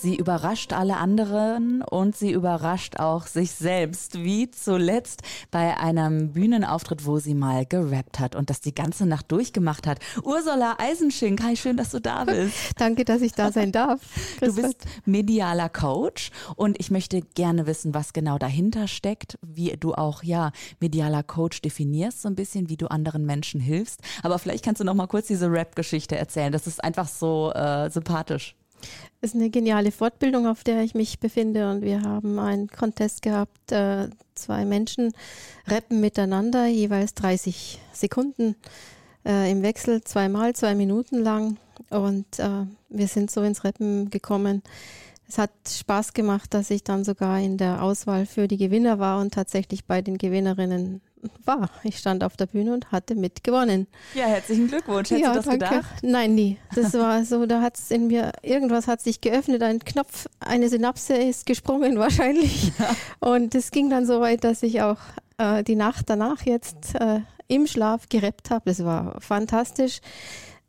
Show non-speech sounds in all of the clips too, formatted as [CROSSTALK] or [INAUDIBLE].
Sie überrascht alle anderen und sie überrascht auch sich selbst, wie zuletzt bei einem Bühnenauftritt, wo sie mal gerappt hat und das die ganze Nacht durchgemacht hat. Ursula Eisenschink, hi, schön, dass du da [LAUGHS] bist. Danke, dass ich da sein darf. [LAUGHS] Du bist medialer Coach und ich möchte gerne wissen, was genau dahinter steckt, wie du auch ja medialer Coach definierst, so ein bisschen, wie du anderen Menschen hilfst. Aber vielleicht kannst du noch mal kurz diese Rap-Geschichte erzählen. Das ist einfach so äh, sympathisch. Ist eine geniale Fortbildung, auf der ich mich befinde und wir haben einen Contest gehabt. Äh, zwei Menschen rappen miteinander, jeweils 30 Sekunden äh, im Wechsel, zweimal, zwei Minuten lang. Und äh, wir sind so ins Rappen gekommen. Es hat Spaß gemacht, dass ich dann sogar in der Auswahl für die Gewinner war und tatsächlich bei den Gewinnerinnen war. Ich stand auf der Bühne und hatte mitgewonnen. Ja, herzlichen Glückwunsch. Hättest ja, du das danke. gedacht? Nein, nie. Das war so, da hat es in mir, irgendwas hat sich geöffnet, ein Knopf, eine Synapse ist gesprungen [LAUGHS] wahrscheinlich. Ja. Und es ging dann so weit, dass ich auch äh, die Nacht danach jetzt äh, im Schlaf gereppt habe. Das war fantastisch.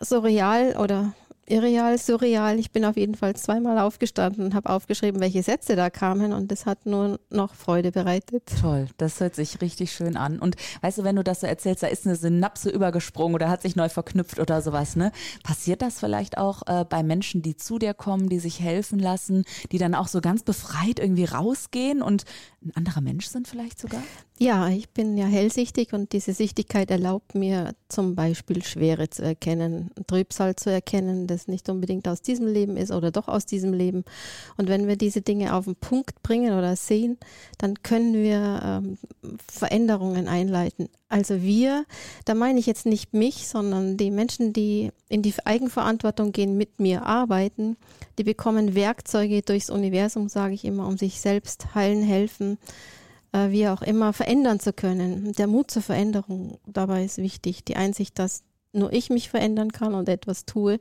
So real oder irreal, surreal. Ich bin auf jeden Fall zweimal aufgestanden und habe aufgeschrieben, welche Sätze da kamen und das hat nur noch Freude bereitet. Toll, das hört sich richtig schön an. Und weißt du, wenn du das so erzählst, da ist eine Synapse übergesprungen oder hat sich neu verknüpft oder sowas, ne? Passiert das vielleicht auch äh, bei Menschen, die zu dir kommen, die sich helfen lassen, die dann auch so ganz befreit irgendwie rausgehen und ein anderer Mensch sind vielleicht sogar? Ja, ich bin ja hellsichtig und diese Sichtigkeit erlaubt mir zum Beispiel Schwere zu erkennen, Trübsal zu erkennen, das nicht unbedingt aus diesem Leben ist oder doch aus diesem Leben. Und wenn wir diese Dinge auf den Punkt bringen oder sehen, dann können wir ähm, Veränderungen einleiten. Also wir, da meine ich jetzt nicht mich, sondern die Menschen, die in die Eigenverantwortung gehen, mit mir arbeiten, die bekommen Werkzeuge durchs Universum, sage ich immer, um sich selbst heilen, helfen, äh, wie auch immer, verändern zu können. Der Mut zur Veränderung dabei ist wichtig. Die Einsicht, dass nur ich mich verändern kann und etwas tue.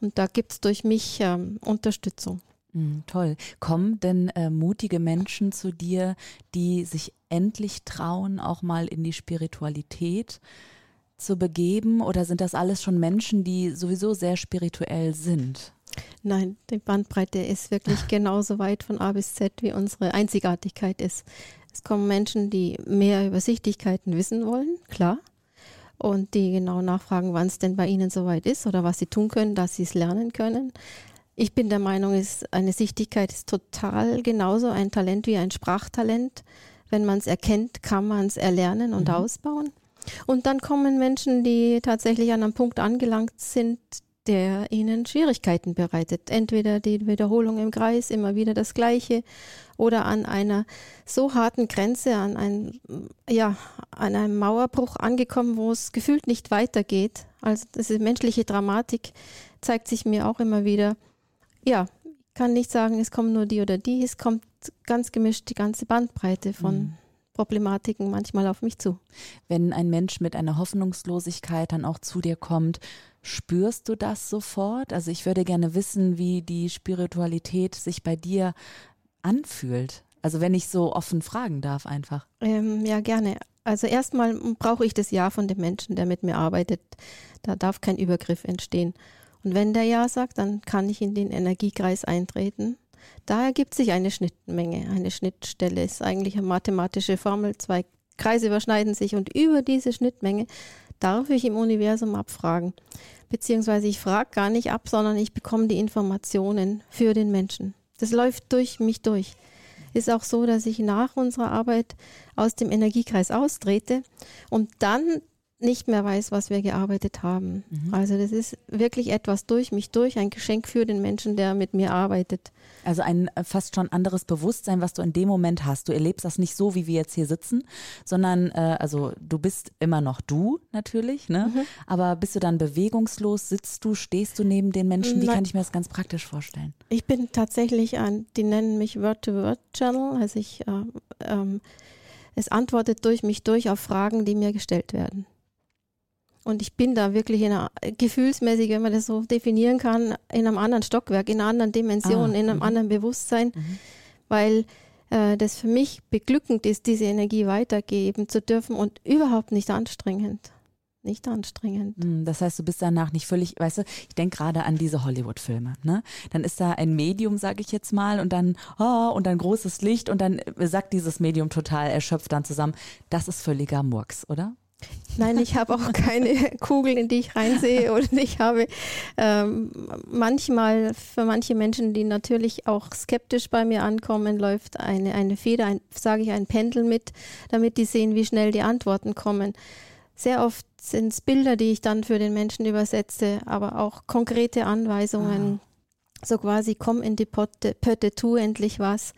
Und da gibt es durch mich ähm, Unterstützung. Mm, toll. Kommen denn äh, mutige Menschen zu dir, die sich endlich trauen, auch mal in die Spiritualität zu begeben? Oder sind das alles schon Menschen, die sowieso sehr spirituell sind? Nein, die Bandbreite ist wirklich [LAUGHS] genauso weit von A bis Z, wie unsere Einzigartigkeit ist. Es kommen Menschen, die mehr über Sichtigkeiten wissen wollen, klar. Und die genau nachfragen, wann es denn bei ihnen soweit ist oder was sie tun können, dass sie es lernen können. Ich bin der Meinung, ist, eine Sichtigkeit ist total genauso ein Talent wie ein Sprachtalent. Wenn man es erkennt, kann man es erlernen und mhm. ausbauen. Und dann kommen Menschen, die tatsächlich an einem Punkt angelangt sind, der ihnen Schwierigkeiten bereitet. Entweder die Wiederholung im Kreis, immer wieder das Gleiche, oder an einer so harten Grenze, an, ein, ja, an einem Mauerbruch angekommen, wo es gefühlt nicht weitergeht. Also diese menschliche Dramatik zeigt sich mir auch immer wieder. Ja, ich kann nicht sagen, es kommen nur die oder die, es kommt ganz gemischt die ganze Bandbreite von mhm. Problematiken manchmal auf mich zu. Wenn ein Mensch mit einer Hoffnungslosigkeit dann auch zu dir kommt, spürst du das sofort? Also ich würde gerne wissen, wie die Spiritualität sich bei dir anfühlt. Also wenn ich so offen fragen darf einfach. Ähm, ja, gerne. Also erstmal brauche ich das Ja von dem Menschen, der mit mir arbeitet. Da darf kein Übergriff entstehen. Und wenn der Ja sagt, dann kann ich in den Energiekreis eintreten da ergibt sich eine Schnittmenge. Eine Schnittstelle ist eigentlich eine mathematische Formel. Zwei Kreise überschneiden sich und über diese Schnittmenge darf ich im Universum abfragen. Beziehungsweise ich frage gar nicht ab, sondern ich bekomme die Informationen für den Menschen. Das läuft durch mich durch. Ist auch so, dass ich nach unserer Arbeit aus dem Energiekreis austrete und dann nicht mehr weiß, was wir gearbeitet haben. Mhm. Also das ist wirklich etwas durch mich durch, ein Geschenk für den Menschen, der mit mir arbeitet. Also ein äh, fast schon anderes Bewusstsein, was du in dem Moment hast. Du erlebst das nicht so, wie wir jetzt hier sitzen, sondern äh, also du bist immer noch du natürlich, ne? Mhm. Aber bist du dann bewegungslos? Sitzt du, stehst du neben den Menschen? Wie kann ich mir das ganz praktisch vorstellen? Ich bin tatsächlich ein, die nennen mich Word-to-Word-Channel, also ich äh, ähm, es antwortet durch mich durch auf Fragen, die mir gestellt werden. Und ich bin da wirklich in einer, gefühlsmäßig, wenn man das so definieren kann, in einem anderen Stockwerk, in einer anderen Dimension, ah, in einem mhm. anderen Bewusstsein, mhm. weil äh, das für mich beglückend ist, diese Energie weitergeben zu dürfen und überhaupt nicht anstrengend nicht anstrengend. Hm, das heißt, du bist danach nicht völlig, weißt du, ich denke gerade an diese Hollywood-Filme, ne? Dann ist da ein Medium, sage ich jetzt mal, und dann, oh, und dann großes Licht und dann sagt dieses Medium total erschöpft dann zusammen. Das ist völliger Murks, oder? Nein, ich habe auch keine [LAUGHS] Kugel, in die ich reinsehe. [LAUGHS] Und ich habe ähm, manchmal für manche Menschen, die natürlich auch skeptisch bei mir ankommen, läuft eine, eine Feder, ein, sage ich, ein Pendel mit, damit die sehen, wie schnell die Antworten kommen. Sehr oft sind es Bilder, die ich dann für den Menschen übersetze, aber auch konkrete Anweisungen. Ah. So quasi, komm in die Potte, Pötte, tu endlich was.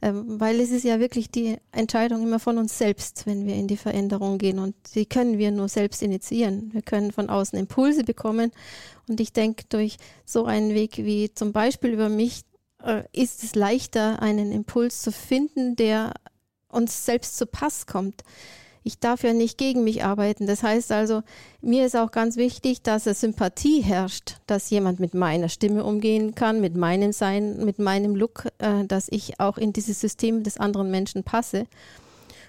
Ähm, weil es ist ja wirklich die Entscheidung immer von uns selbst, wenn wir in die Veränderung gehen. Und die können wir nur selbst initiieren. Wir können von außen Impulse bekommen. Und ich denke, durch so einen Weg wie zum Beispiel über mich äh, ist es leichter, einen Impuls zu finden, der uns selbst zu Pass kommt ich darf ja nicht gegen mich arbeiten. Das heißt also, mir ist auch ganz wichtig, dass es Sympathie herrscht, dass jemand mit meiner Stimme umgehen kann, mit meinem Sein, mit meinem Look, äh, dass ich auch in dieses System des anderen Menschen passe.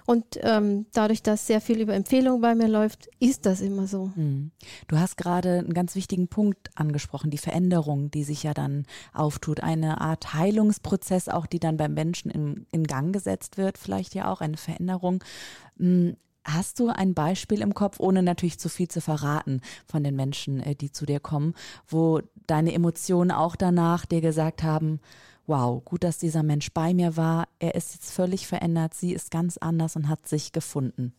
Und ähm, dadurch, dass sehr viel über Empfehlungen bei mir läuft, ist das immer so. Hm. Du hast gerade einen ganz wichtigen Punkt angesprochen, die Veränderung, die sich ja dann auftut. Eine Art Heilungsprozess, auch die dann beim Menschen in, in Gang gesetzt wird, vielleicht ja auch eine Veränderung. Hm, Hast du ein Beispiel im Kopf, ohne natürlich zu viel zu verraten von den Menschen, äh, die zu dir kommen, wo deine Emotionen auch danach dir gesagt haben, wow, gut, dass dieser Mensch bei mir war, er ist jetzt völlig verändert, sie ist ganz anders und hat sich gefunden?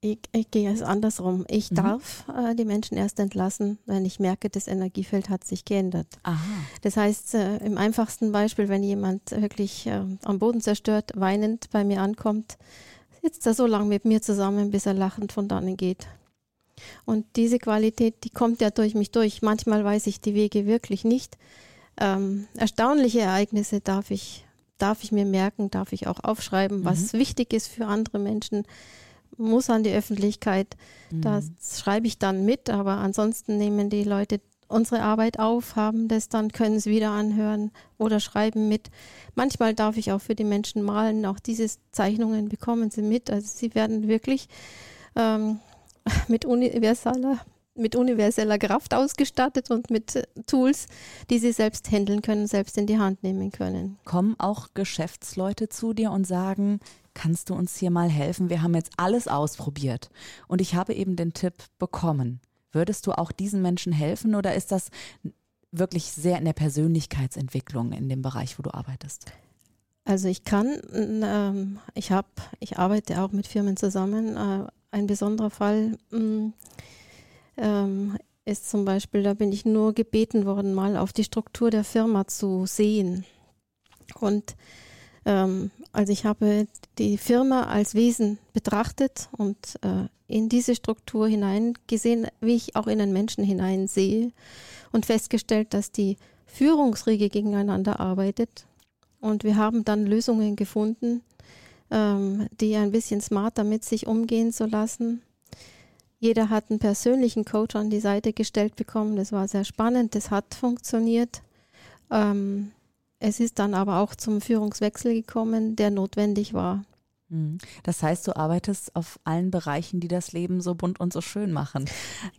Ich, ich gehe es andersrum. Ich mhm. darf äh, die Menschen erst entlassen, wenn ich merke, das Energiefeld hat sich geändert. Aha. Das heißt, äh, im einfachsten Beispiel, wenn jemand wirklich äh, am Boden zerstört, weinend bei mir ankommt, sitzt er so lange mit mir zusammen, bis er lachend von dannen geht. Und diese Qualität, die kommt ja durch mich durch. Manchmal weiß ich die Wege wirklich nicht. Ähm, erstaunliche Ereignisse darf ich, darf ich mir merken, darf ich auch aufschreiben, mhm. was wichtig ist für andere Menschen, muss an die Öffentlichkeit. Mhm. Das schreibe ich dann mit, aber ansonsten nehmen die Leute unsere Arbeit auf, haben das dann, können es wieder anhören oder schreiben mit. Manchmal darf ich auch für die Menschen malen, auch diese Zeichnungen bekommen sie mit. Also sie werden wirklich ähm, [LAUGHS] mit universaler mit universeller Kraft ausgestattet und mit Tools, die sie selbst handeln können, selbst in die Hand nehmen können. Kommen auch Geschäftsleute zu dir und sagen, kannst du uns hier mal helfen? Wir haben jetzt alles ausprobiert und ich habe eben den Tipp bekommen. Würdest du auch diesen Menschen helfen oder ist das wirklich sehr in der Persönlichkeitsentwicklung in dem Bereich, wo du arbeitest? Also ich kann, ähm, ich habe, ich arbeite auch mit Firmen zusammen. Äh, ein besonderer Fall mh, mm, ähm, ist zum Beispiel, da bin ich nur gebeten worden, mal auf die Struktur der Firma zu sehen. Und ähm, also ich habe die Firma als Wesen betrachtet und äh, in diese Struktur hineingesehen, wie ich auch in den Menschen hineinsehe und festgestellt, dass die Führungsriege gegeneinander arbeitet. Und wir haben dann Lösungen gefunden, ähm, die ein bisschen smarter mit sich umgehen zu lassen. Jeder hat einen persönlichen Coach an die Seite gestellt bekommen. Das war sehr spannend. Das hat funktioniert. Ähm, es ist dann aber auch zum Führungswechsel gekommen, der notwendig war. Mhm. Das heißt, du arbeitest auf allen Bereichen, die das Leben so bunt und so schön machen.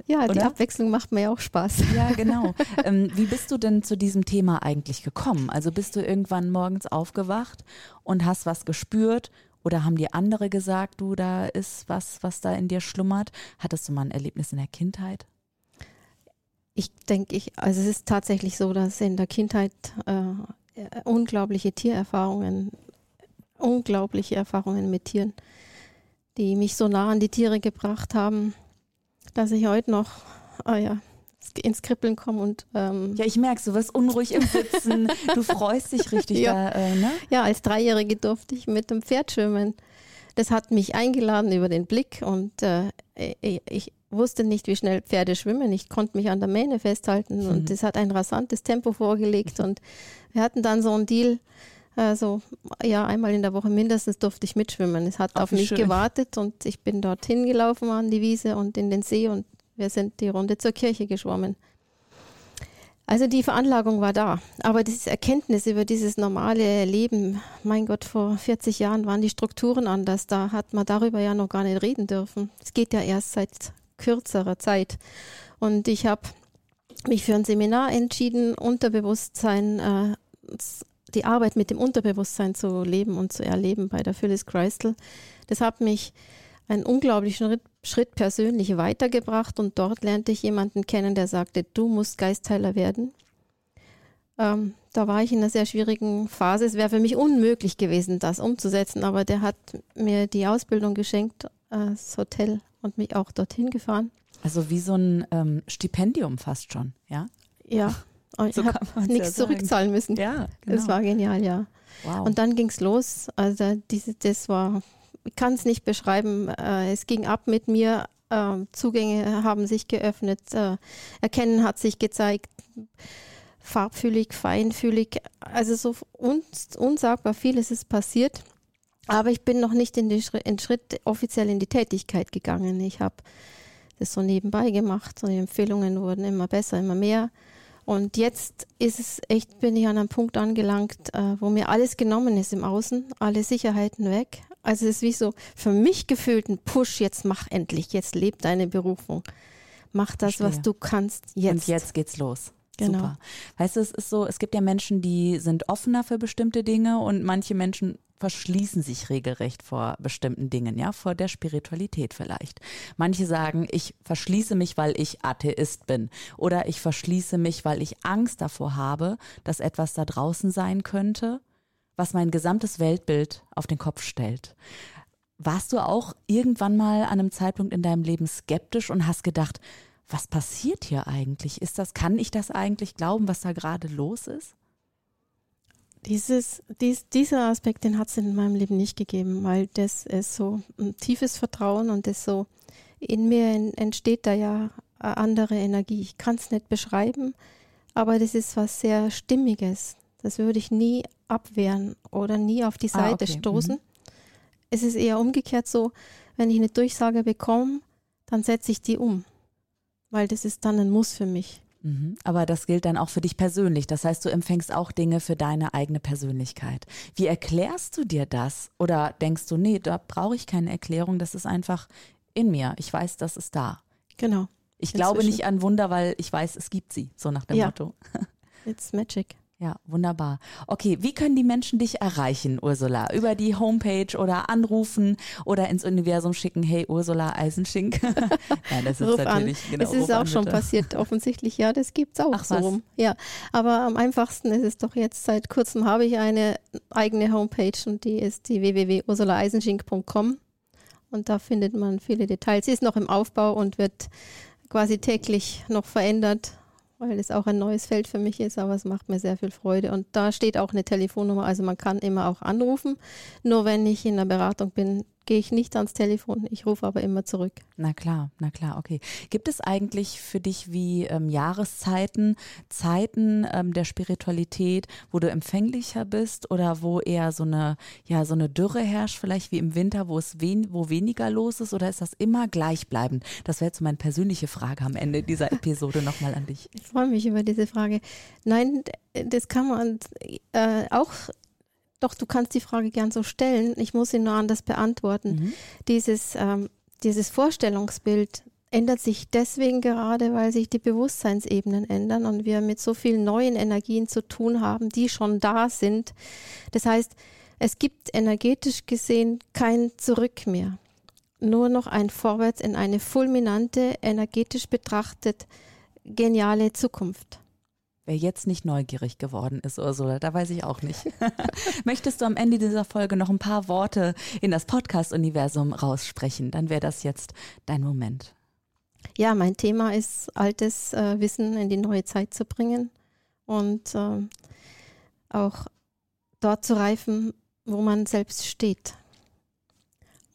Ja, die Abwechslung macht mir ja auch Spaß. Ja, [LAUGHS] genau. ähm, wie bist du denn zu diesem Thema eigentlich gekommen? Also bist du irgendwann morgens aufgewacht und hast was gespürt oder haben dir andere gesagt, du, da ist was, was da in dir schlummert? Hattest du mal ein Erlebnis in der Kindheit? Ich denke, ich, also es ist tatsächlich so, dass in der Kindheit äh, äh, unglaubliche Tiererfahrungen, unglaubliche Erfahrungen mit Tieren, die mich so nah an die Tiere gebracht haben, dass ich heute noch, ah ja, ins Kribbeln komme und ähm, ja, ich merke, du wirst unruhig im Sitzen, du freust dich richtig [LAUGHS] ja. da, äh, ne? Ja, als Dreijährige durfte ich mit dem Pferd schwimmen. Das hat mich eingeladen über den Blick und äh, ich, wusste nicht, wie schnell Pferde schwimmen. Ich konnte mich an der Mähne festhalten mhm. und es hat ein rasantes Tempo vorgelegt und wir hatten dann so einen Deal, Also ja, einmal in der Woche mindestens durfte ich mitschwimmen. Es hat Ach, auf mich schön. gewartet und ich bin dorthin gelaufen an die Wiese und in den See und wir sind die Runde zur Kirche geschwommen. Also die Veranlagung war da, aber diese Erkenntnis über dieses normale Leben, mein Gott, vor 40 Jahren waren die Strukturen anders, da hat man darüber ja noch gar nicht reden dürfen. Es geht ja erst seit kürzerer Zeit. Und ich habe mich für ein Seminar entschieden, Unterbewusstsein, äh, die Arbeit mit dem Unterbewusstsein zu leben und zu erleben bei der Phyllis Kreisel. Das hat mich einen unglaublichen Schritt, Schritt persönlich weitergebracht und dort lernte ich jemanden kennen, der sagte, du musst Geistheiler werden. Ähm, da war ich in einer sehr schwierigen Phase. Es wäre für mich unmöglich gewesen, das umzusetzen, aber der hat mir die Ausbildung geschenkt, äh, das Hotel und mich auch dorthin gefahren. Also wie so ein ähm, Stipendium fast schon, ja? Ja, und [LAUGHS] So ich habe nichts ja zurückzahlen müssen. Ja, Das war genial, ja. wow. Und dann ging es los. Also diese, das war, ich kann es nicht beschreiben. Äh, es ging ab mit mir. Äh, Zugänge haben sich geöffnet. Äh, Erkennen hat sich gezeigt. Farbfühlig, feinfühlig. Also so uns, unsagbar vieles ist passiert. Aber ich bin noch nicht in den Schritt, in Schritt offiziell in die Tätigkeit gegangen. Ich habe das so nebenbei gemacht und die Empfehlungen wurden immer besser, immer mehr. Und jetzt ist es echt, bin ich an einem Punkt angelangt, äh, wo mir alles genommen ist im Außen, alle Sicherheiten weg. Also es ist wie so für mich gefühlt ein Push, jetzt mach endlich, jetzt leb deine Berufung. Mach das, was Verstehe. du kannst, jetzt. Und jetzt geht's los. Genau. Super. Weißt du, es ist so, es gibt ja Menschen, die sind offener für bestimmte Dinge und manche Menschen verschließen sich regelrecht vor bestimmten Dingen, ja, vor der Spiritualität vielleicht. Manche sagen, ich verschließe mich, weil ich Atheist bin oder ich verschließe mich, weil ich Angst davor habe, dass etwas da draußen sein könnte, was mein gesamtes Weltbild auf den Kopf stellt. Warst du auch irgendwann mal an einem Zeitpunkt in deinem Leben skeptisch und hast gedacht, was passiert hier eigentlich? Ist das, kann ich das eigentlich glauben, was da gerade los ist? Dieses, dies, dieser Aspekt, den hat es in meinem Leben nicht gegeben, weil das ist so ein tiefes Vertrauen und das so, in mir en- entsteht da ja eine andere Energie. Ich kann es nicht beschreiben, aber das ist was sehr Stimmiges. Das würde ich nie abwehren oder nie auf die Ah, Seite okay. stoßen. Es ist eher umgekehrt so, wenn ich eine Durchsage bekomme, dann setze ich die um, weil das ist dann ein Muss für mich. Mhm. Aber das gilt dann auch für dich persönlich. Das heißt, du empfängst auch Dinge für deine eigene Persönlichkeit. Wie erklärst du dir das? Oder denkst du, nee, da brauche ich keine Erklärung, das ist einfach in mir. Ich weiß, das ist da. Genau. Ich glaube Inzwischen. nicht an Wunder, weil ich weiß, es gibt sie, so nach dem Ja. Motto. [LAUGHS] It's magic. Ja, wunderbar. Okay, wie können die Menschen dich erreichen, Ursula? Über die Homepage oder anrufen oder ins Universum schicken, hey Ursula Eisenschink. [LAUGHS] Nein, das ist Ruf an. natürlich genau. es ist auch an, schon bitte. passiert, offensichtlich. Ja, das gibt's auch Ach, so was? rum. Ja, aber am einfachsten ist es doch jetzt, seit kurzem habe ich eine eigene Homepage und die ist die www.ursulaeisenschink.com und da findet man viele Details. Sie ist noch im Aufbau und wird quasi täglich noch verändert, weil es auch ein neues Feld für mich ist, aber es macht mir sehr viel Freude. Und da steht auch eine Telefonnummer, also man kann immer auch anrufen. Nur wenn ich in der Beratung bin, gehe ich nicht ans Telefon, ich rufe aber immer zurück. Na klar, na klar, okay. Gibt es eigentlich für dich wie ähm, Jahreszeiten, Zeiten ähm, der Spiritualität, wo du empfänglicher bist oder wo eher so eine, ja, so eine Dürre herrscht, vielleicht wie im Winter, wo es wen, wo weniger los ist oder ist das immer gleichbleibend? Das wäre jetzt meine persönliche Frage am Ende dieser [LAUGHS] Episode nochmal an dich. Ich freue mich über diese Frage. Nein, das kann man äh, auch, doch du kannst die Frage gern so stellen. Ich muss sie nur anders beantworten. Mhm. Dieses, ähm, dieses Vorstellungsbild ändert sich deswegen gerade, weil sich die Bewusstseinsebenen ändern und wir mit so vielen neuen Energien zu tun haben, die schon da sind. Das heißt, es gibt energetisch gesehen kein Zurück mehr. Nur noch ein Vorwärts in eine fulminante, energetisch betrachtet geniale Zukunft. Wer jetzt nicht neugierig geworden ist, Ursula, da weiß ich auch nicht. [LAUGHS] Möchtest du am Ende dieser Folge noch ein paar Worte in das Podcast-Universum raussprechen? Dann wäre das jetzt dein Moment. Ja, mein Thema ist, altes äh, Wissen in die neue Zeit zu bringen und ähm, auch dort zu reifen, wo man selbst steht.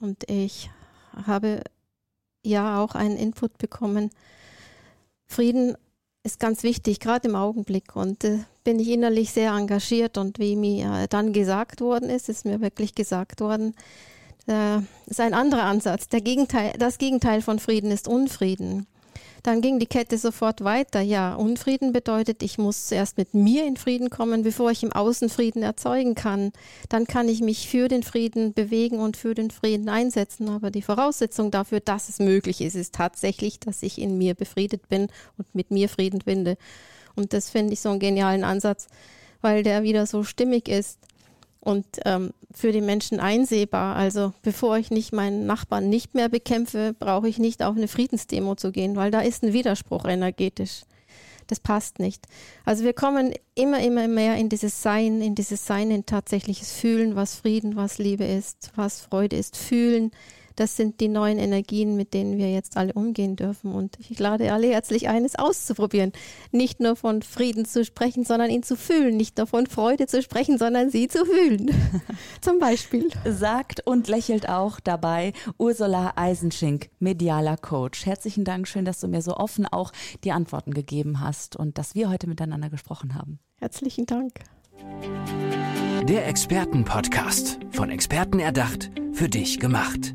Und ich habe ja auch einen Input bekommen, Frieden ist ganz wichtig, gerade im Augenblick. Und äh, bin ich innerlich sehr engagiert. Und wie mir dann gesagt worden ist, ist mir wirklich gesagt worden, äh, ist ein anderer Ansatz. Der Gegenteil, das Gegenteil von Frieden ist Unfrieden. Dann ging die Kette sofort weiter. Ja, Unfrieden bedeutet, ich muss zuerst mit mir in Frieden kommen, bevor ich im Außen Frieden erzeugen kann. Dann kann ich mich für den Frieden bewegen und für den Frieden einsetzen. Aber die Voraussetzung dafür, dass es möglich ist, ist tatsächlich, dass ich in mir befriedet bin und mit mir Frieden finde. Und das finde ich so einen genialen Ansatz, weil der wieder so stimmig ist und ähm, für die Menschen einsehbar. Also bevor ich nicht meinen Nachbarn nicht mehr bekämpfe, brauche ich nicht auf eine Friedensdemo zu gehen, weil da ist ein Widerspruch energetisch. Das passt nicht. Also wir kommen immer, immer mehr in dieses Sein, in dieses Sein, in tatsächliches Fühlen, was Frieden, was Liebe ist, was Freude ist, fühlen, das sind die neuen Energien, mit denen wir jetzt alle umgehen dürfen. Und ich lade alle herzlich ein, es auszuprobieren. Nicht nur von Frieden zu sprechen, sondern ihn zu fühlen. Nicht nur von Freude zu sprechen, sondern sie zu fühlen. [LAUGHS] Zum Beispiel. Sagt und lächelt auch dabei Ursula Eisenschink, medialer Coach. Herzlichen Dank, schön, dass du mir so offen auch die Antworten gegeben hast und dass wir heute miteinander gesprochen haben. Herzlichen Dank. Der Expertenpodcast. Von Experten erdacht, für dich gemacht.